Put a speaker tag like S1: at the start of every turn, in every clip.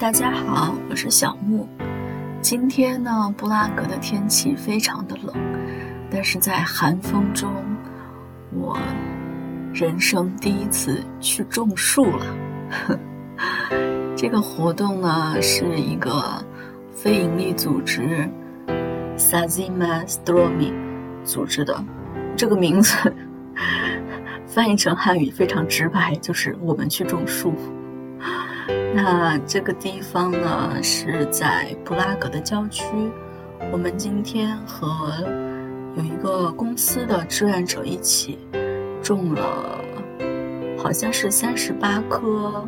S1: 大家好，我是小木。今天呢，布拉格的天气非常的冷，但是在寒风中，我人生第一次去种树了。这个活动呢，是一个非营利组织 Sazima stormi 组织的。这个名字 翻译成汉语非常直白，就是我们去种树。那这个地方呢是在布拉格的郊区。我们今天和有一个公司的志愿者一起种了，好像是三十八棵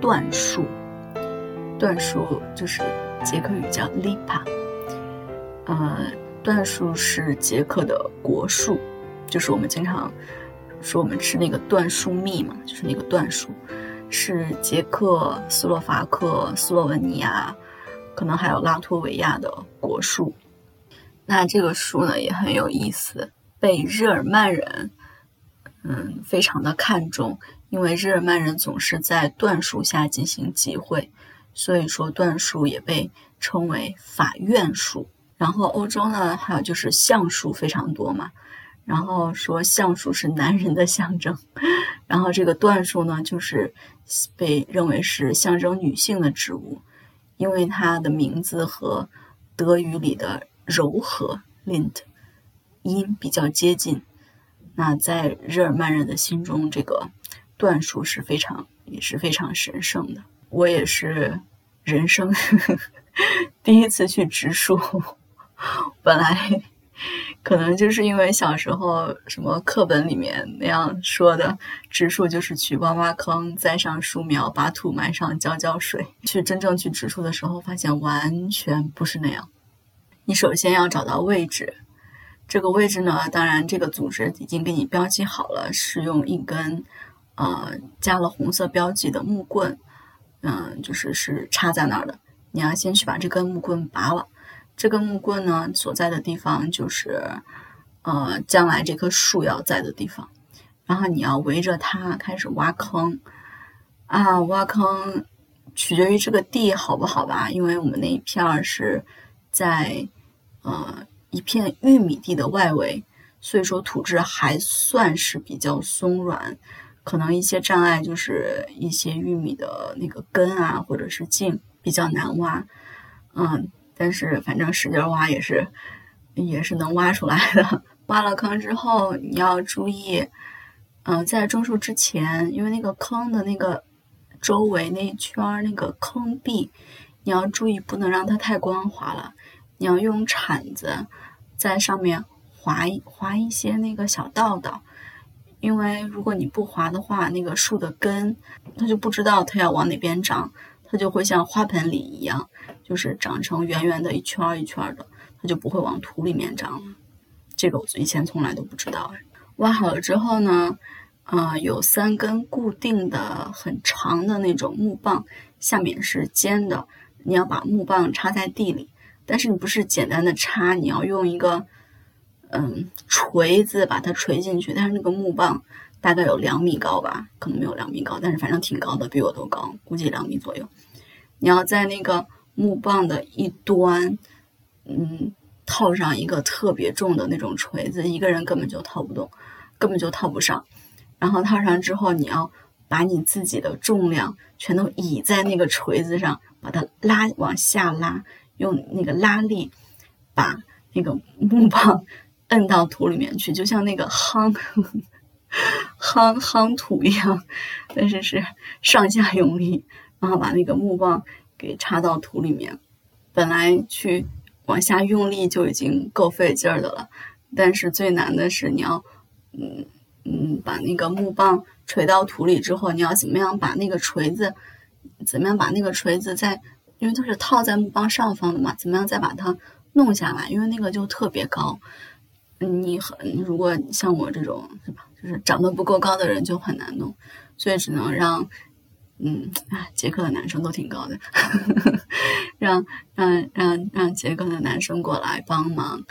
S1: 椴树。椴树就是捷克语叫 lipa，呃，椴树是捷克的国树，就是我们经常说我们吃那个椴树蜜嘛，就是那个椴树。是捷克斯洛伐克、斯洛文尼亚，可能还有拉脱维亚的国树。那这个树呢也很有意思，被日耳曼人嗯非常的看重，因为日耳曼人总是在椴树下进行集会，所以说椴树也被称为法院树。然后欧洲呢还有就是橡树非常多嘛。然后说橡树是男人的象征，然后这个椴树呢，就是被认为是象征女性的植物，因为它的名字和德语里的柔和 （lint） 音比较接近。那在日耳曼人的心中，这个椴树是非常也是非常神圣的。我也是人生呵 呵第一次去植树，本来。可能就是因为小时候什么课本里面那样说的，植树就是去挖挖坑，栽上树苗，把土埋上，浇浇水。去真正去植树的时候，发现完全不是那样。你首先要找到位置，这个位置呢，当然这个组织已经给你标记好了，是用一根呃加了红色标记的木棍，嗯，就是是插在那儿的。你要先去把这根木棍拔了。这根木棍呢，所在的地方就是，呃，将来这棵树要在的地方。然后你要围着它开始挖坑，啊，挖坑取决于这个地好不好吧？因为我们那一片儿是在呃一片玉米地的外围，所以说土质还算是比较松软。可能一些障碍就是一些玉米的那个根啊，或者是茎比较难挖，嗯。但是反正使劲挖也是，也是能挖出来的。挖了坑之后，你要注意，嗯，在种树之前，因为那个坑的那个周围那一圈那个坑壁，你要注意不能让它太光滑了。你要用铲子在上面划一划一些那个小道道，因为如果你不划的话，那个树的根它就不知道它要往哪边长，它就会像花盆里一样。就是长成圆圆的一圈儿一圈儿的，它就不会往土里面长了。这个我以前从来都不知道。挖好了之后呢，呃，有三根固定的很长的那种木棒，下面是尖的。你要把木棒插在地里，但是你不是简单的插，你要用一个嗯锤子把它锤进去。但是那个木棒大概有两米高吧，可能没有两米高，但是反正挺高的，比我都高，估计两米左右。你要在那个。木棒的一端，嗯，套上一个特别重的那种锤子，一个人根本就套不动，根本就套不上。然后套上之后，你要把你自己的重量全都倚在那个锤子上，把它拉往下拉，用那个拉力把那个木棒 摁到土里面去，就像那个夯 夯夯土一样，但是是上下用力，然后把那个木棒。给插到土里面，本来去往下用力就已经够费劲儿的了，但是最难的是你要，嗯嗯，把那个木棒锤到土里之后，你要怎么样把那个锤子，怎么样把那个锤子在，因为它是套在木棒上方的嘛，怎么样再把它弄下来？因为那个就特别高，你很如果像我这种是吧，就是长得不够高的人就很难弄，所以只能让。嗯，啊，杰克的男生都挺高的，让让让让杰克的男生过来帮忙，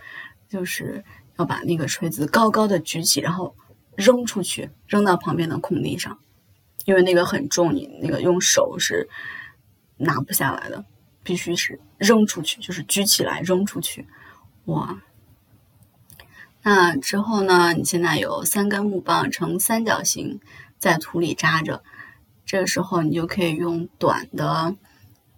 S1: 就是要把那个锤子高高的举起，然后扔出去，扔到旁边的空地上，因为那个很重，你那个用手是拿不下来的，必须是扔出去，就是举起来扔出去。哇！那之后呢？你现在有三根木棒呈三角形在土里扎着，这个时候你就可以用短的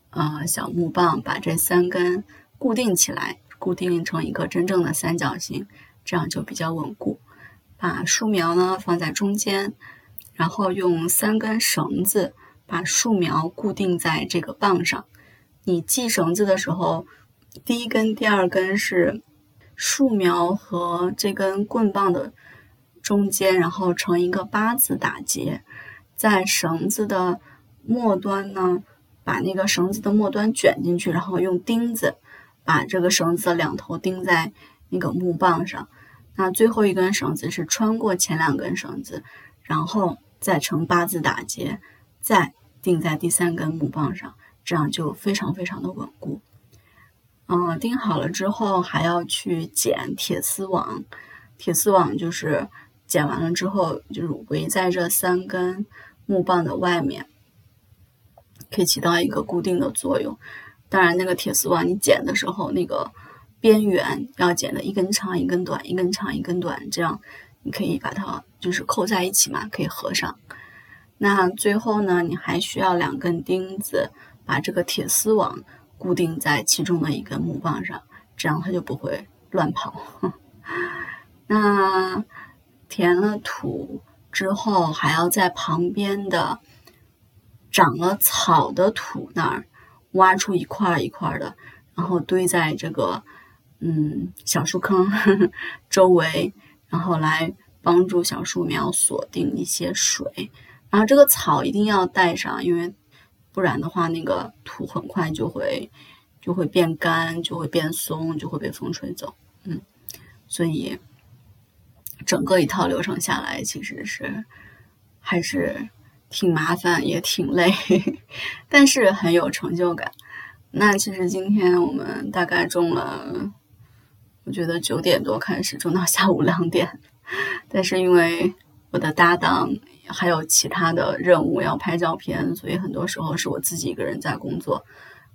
S1: 呃小木棒把这三根固定起来，固定成一个真正的三角形，这样就比较稳固。把树苗呢放在中间，然后用三根绳子把树苗固定在这个棒上。你系绳子的时候，第一根、第二根是。树苗和这根棍棒的中间，然后成一个八字打结，在绳子的末端呢，把那个绳子的末端卷进去，然后用钉子把这个绳子的两头钉在那个木棒上。那最后一根绳子是穿过前两根绳子，然后再成八字打结，再钉在第三根木棒上，这样就非常非常的稳固。嗯，钉好了之后还要去剪铁丝网。铁丝网就是剪完了之后，就是围在这三根木棒的外面，可以起到一个固定的作用。当然，那个铁丝网你剪的时候，那个边缘要剪的一根长一根短，一根长一根短，这样你可以把它就是扣在一起嘛，可以合上。那最后呢，你还需要两根钉子把这个铁丝网。固定在其中的一根木棒上，这样它就不会乱跑。那填了土之后，还要在旁边的长了草的土那儿挖出一块一块的，然后堆在这个嗯小树坑呵呵 周围，然后来帮助小树苗锁定一些水。然后这个草一定要带上，因为。不然的话，那个土很快就会就会变干，就会变松，就会被风吹走。嗯，所以整个一套流程下来，其实是还是挺麻烦，也挺累，但是很有成就感。那其实今天我们大概种了，我觉得九点多开始种到下午两点，但是因为我的搭档。还有其他的任务要拍照片，所以很多时候是我自己一个人在工作。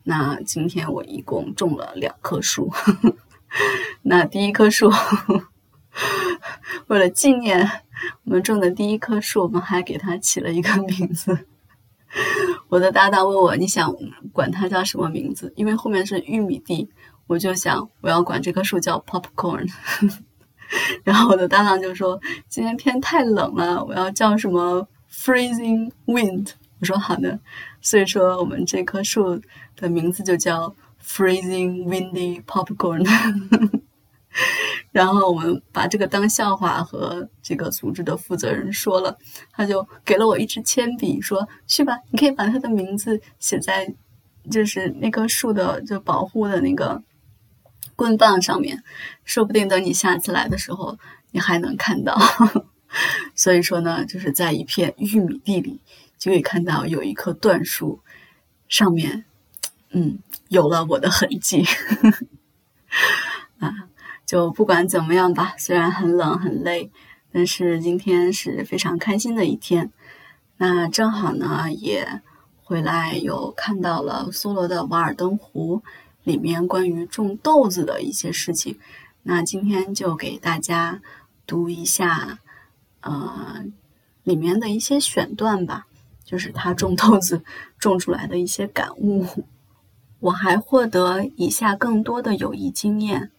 S1: 那今天我一共种了两棵树。那第一棵树，呵呵 为了纪念我们种的第一棵树，我们还给它起了一个名字。我的搭档问我：“你想管它叫什么名字？”因为后面是玉米地，我就想我要管这棵树叫 Popcorn。然后我的搭档就说：“今天天太冷了，我要叫什么 freezing wind。”我说：“好的。”所以说我们这棵树的名字就叫 freezing windy popcorn。然后我们把这个当笑话和这个组织的负责人说了，他就给了我一支铅笔，说：“去吧，你可以把他的名字写在就是那棵树的就保护的那个。”棍棒上面，说不定等你下次来的时候，你还能看到。所以说呢，就是在一片玉米地里，就可以看到有一棵椴树，上面，嗯，有了我的痕迹。就不管怎么样吧，虽然很冷很累，但是今天是非常开心的一天。那正好呢，也回来有看到了苏罗的瓦尔登湖。里面关于种豆子的一些事情，那今天就给大家读一下，呃，里面的一些选段吧，就是他种豆子种出来的一些感悟。我还获得以下更多的有益经验。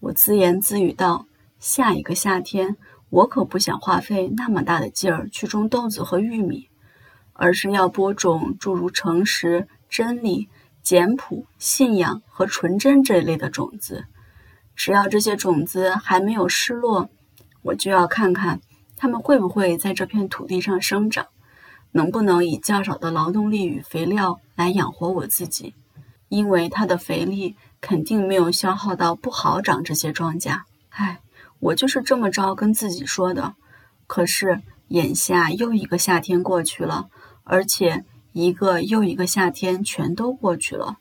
S1: 我自言自语道：“下一个夏天，我可不想花费那么大的劲儿去种豆子和玉米，而是要播种诸如诚实、真理。”简朴、信仰和纯真这一类的种子，只要这些种子还没有失落，我就要看看它们会不会在这片土地上生长，能不能以较少的劳动力与肥料来养活我自己，因为它的肥力肯定没有消耗到不好长这些庄稼。唉，我就是这么着跟自己说的。可是眼下又一个夏天过去了，而且。一个又一个夏天全都过去了，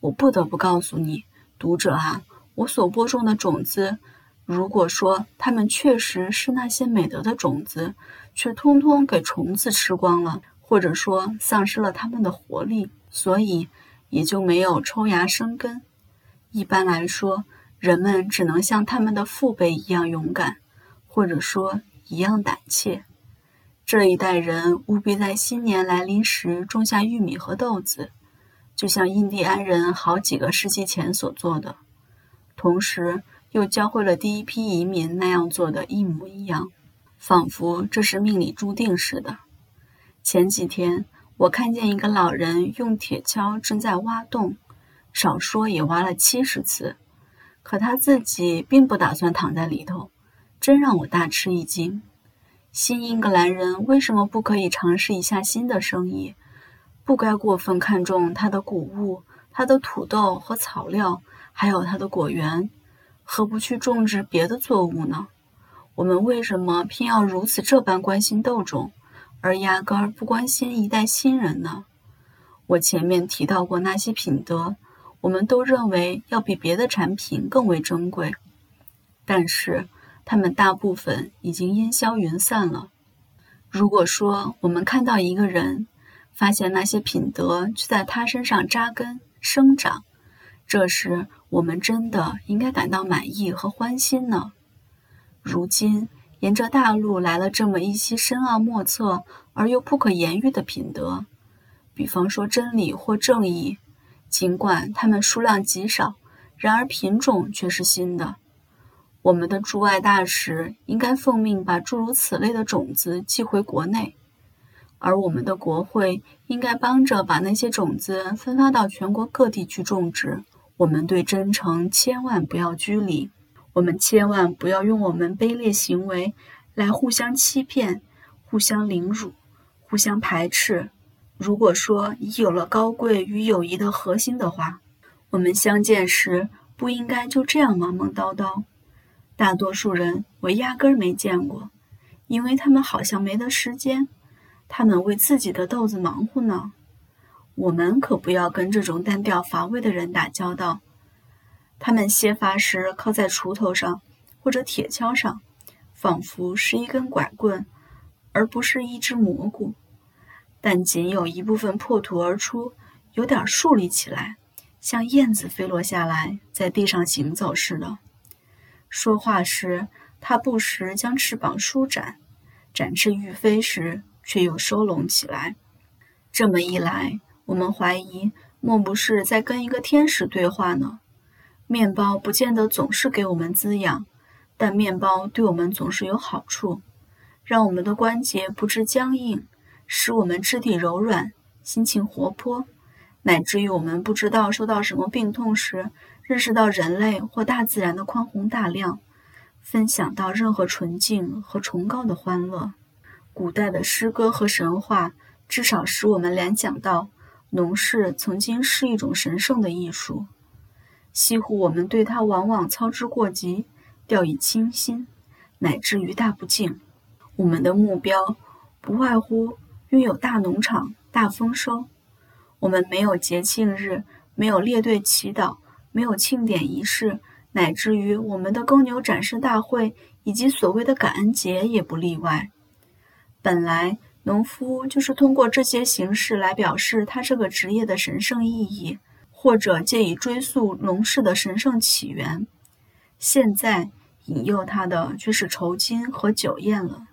S1: 我不得不告诉你，读者啊，我所播种的种子，如果说它们确实是那些美德的种子，却通通给虫子吃光了，或者说丧失了它们的活力，所以也就没有抽芽生根。一般来说，人们只能像他们的父辈一样勇敢，或者说一样胆怯。这一代人务必在新年来临时种下玉米和豆子，就像印第安人好几个世纪前所做的，同时又教会了第一批移民那样做的一模一样，仿佛这是命里注定似的。前几天，我看见一个老人用铁锹正在挖洞，少说也挖了七十次，可他自己并不打算躺在里头，真让我大吃一惊。新英格兰人为什么不可以尝试一下新的生意？不该过分看重他的谷物、他的土豆和草料，还有他的果园，何不去种植别的作物呢？我们为什么偏要如此这般关心豆种，而压根儿不关心一代新人呢？我前面提到过那些品德，我们都认为要比别的产品更为珍贵，但是。他们大部分已经烟消云散了。如果说我们看到一个人，发现那些品德却在他身上扎根生长，这时我们真的应该感到满意和欢心呢。如今沿着大路来了这么一些深奥莫测而又不可言喻的品德，比方说真理或正义，尽管它们数量极少，然而品种却是新的。我们的驻外大使应该奉命把诸如此类的种子寄回国内，而我们的国会应该帮着把那些种子分发到全国各地去种植。我们对真诚千万不要拘礼，我们千万不要用我们卑劣行为来互相欺骗、互相凌辱、互相排斥。如果说已有了高贵与友谊的核心的话，我们相见时不应该就这样忙忙叨叨。大多数人我压根儿没见过，因为他们好像没得时间，他们为自己的豆子忙活呢。我们可不要跟这种单调乏味的人打交道。他们歇发时靠在锄头上或者铁锹上，仿佛是一根拐棍，而不是一只蘑菇。但仅有一部分破土而出，有点竖立起来，像燕子飞落下来在地上行走似的。说话时，它不时将翅膀舒展；展翅欲飞时，却又收拢起来。这么一来，我们怀疑莫不是在跟一个天使对话呢？面包不见得总是给我们滋养，但面包对我们总是有好处，让我们的关节不致僵硬，使我们肢体柔软，心情活泼，乃至于我们不知道受到什么病痛时。认识到人类或大自然的宽宏大量，分享到任何纯净和崇高的欢乐。古代的诗歌和神话至少使我们联想到，农事曾经是一种神圣的艺术。西湖我们对它往往操之过急，掉以轻心，乃至于大不敬。我们的目标不外乎拥有大农场、大丰收。我们没有节庆日，没有列队祈祷。没有庆典仪式，乃至于我们的耕牛展示大会以及所谓的感恩节也不例外。本来，农夫就是通过这些形式来表示他这个职业的神圣意义，或者借以追溯农事的神圣起源。现在引诱他的却是酬金和酒宴了。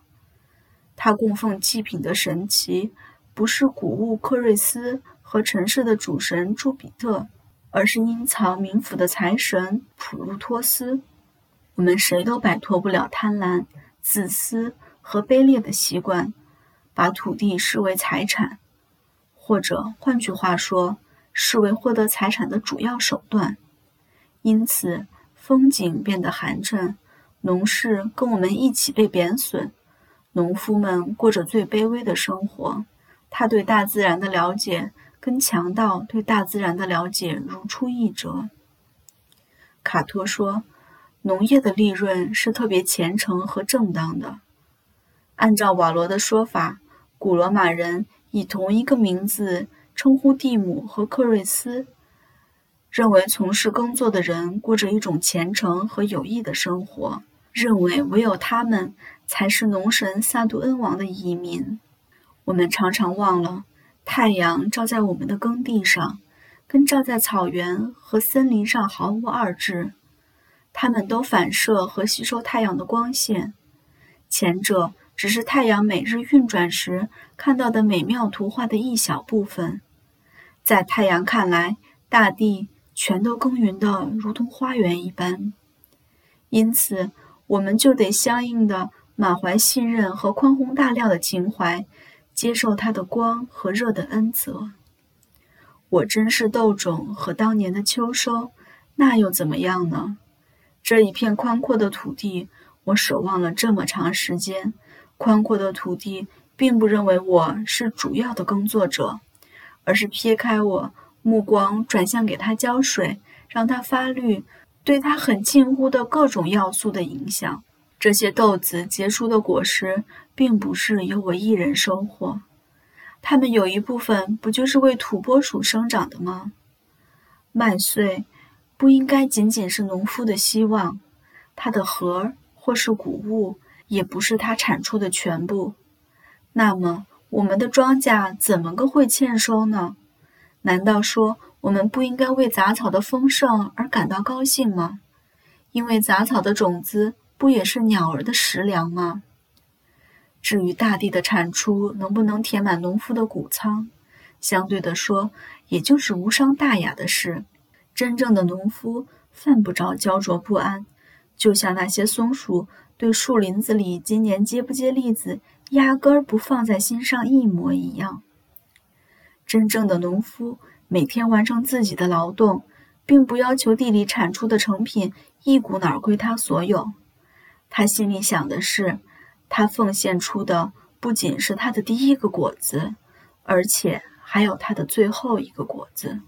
S1: 他供奉祭品的神奇，不是谷物克瑞斯和城市的主神朱比特。而是阴曹冥府的财神普鲁托斯。我们谁都摆脱不了贪婪、自私和卑劣的习惯，把土地视为财产，或者换句话说，视为获得财产的主要手段。因此，风景变得寒碜，农事跟我们一起被贬损，农夫们过着最卑微的生活。他对大自然的了解。跟强盗对大自然的了解如出一辙。卡托说：“农业的利润是特别虔诚和正当的。”按照瓦罗的说法，古罗马人以同一个名字称呼蒂姆和克瑞斯，认为从事耕作的人过着一种虔诚和有益的生活，认为唯有他们才是农神萨杜恩王的移民。我们常常忘了。太阳照在我们的耕地上，跟照在草原和森林上毫无二致。它们都反射和吸收太阳的光线，前者只是太阳每日运转时看到的美妙图画的一小部分。在太阳看来，大地全都耕耘的如同花园一般。因此，我们就得相应的满怀信任和宽宏大量的情怀，接受它的光和热的恩泽。我珍视豆种和当年的秋收，那又怎么样呢？这一片宽阔的土地，我守望了这么长时间。宽阔的土地并不认为我是主要的耕作者，而是撇开我，目光转向给它浇水，让它发绿，对它很近乎的各种要素的影响。这些豆子结出的果实，并不是由我一人收获，它们有一部分不就是为土拨鼠生长的吗？麦穗。不应该仅仅是农夫的希望，它的核或是谷物也不是它产出的全部。那么，我们的庄稼怎么个会欠收呢？难道说我们不应该为杂草的丰盛而感到高兴吗？因为杂草的种子不也是鸟儿的食粮吗？至于大地的产出能不能填满农夫的谷仓，相对的说，也就是无伤大雅的事。真正的农夫犯不着焦灼不安，就像那些松鼠对树林子里今年结不结栗子压根儿不放在心上一模一样。真正的农夫每天完成自己的劳动，并不要求地里产出的成品一股脑归他所有。他心里想的是，他奉献出的不仅是他的第一个果子，而且还有他的最后一个果子。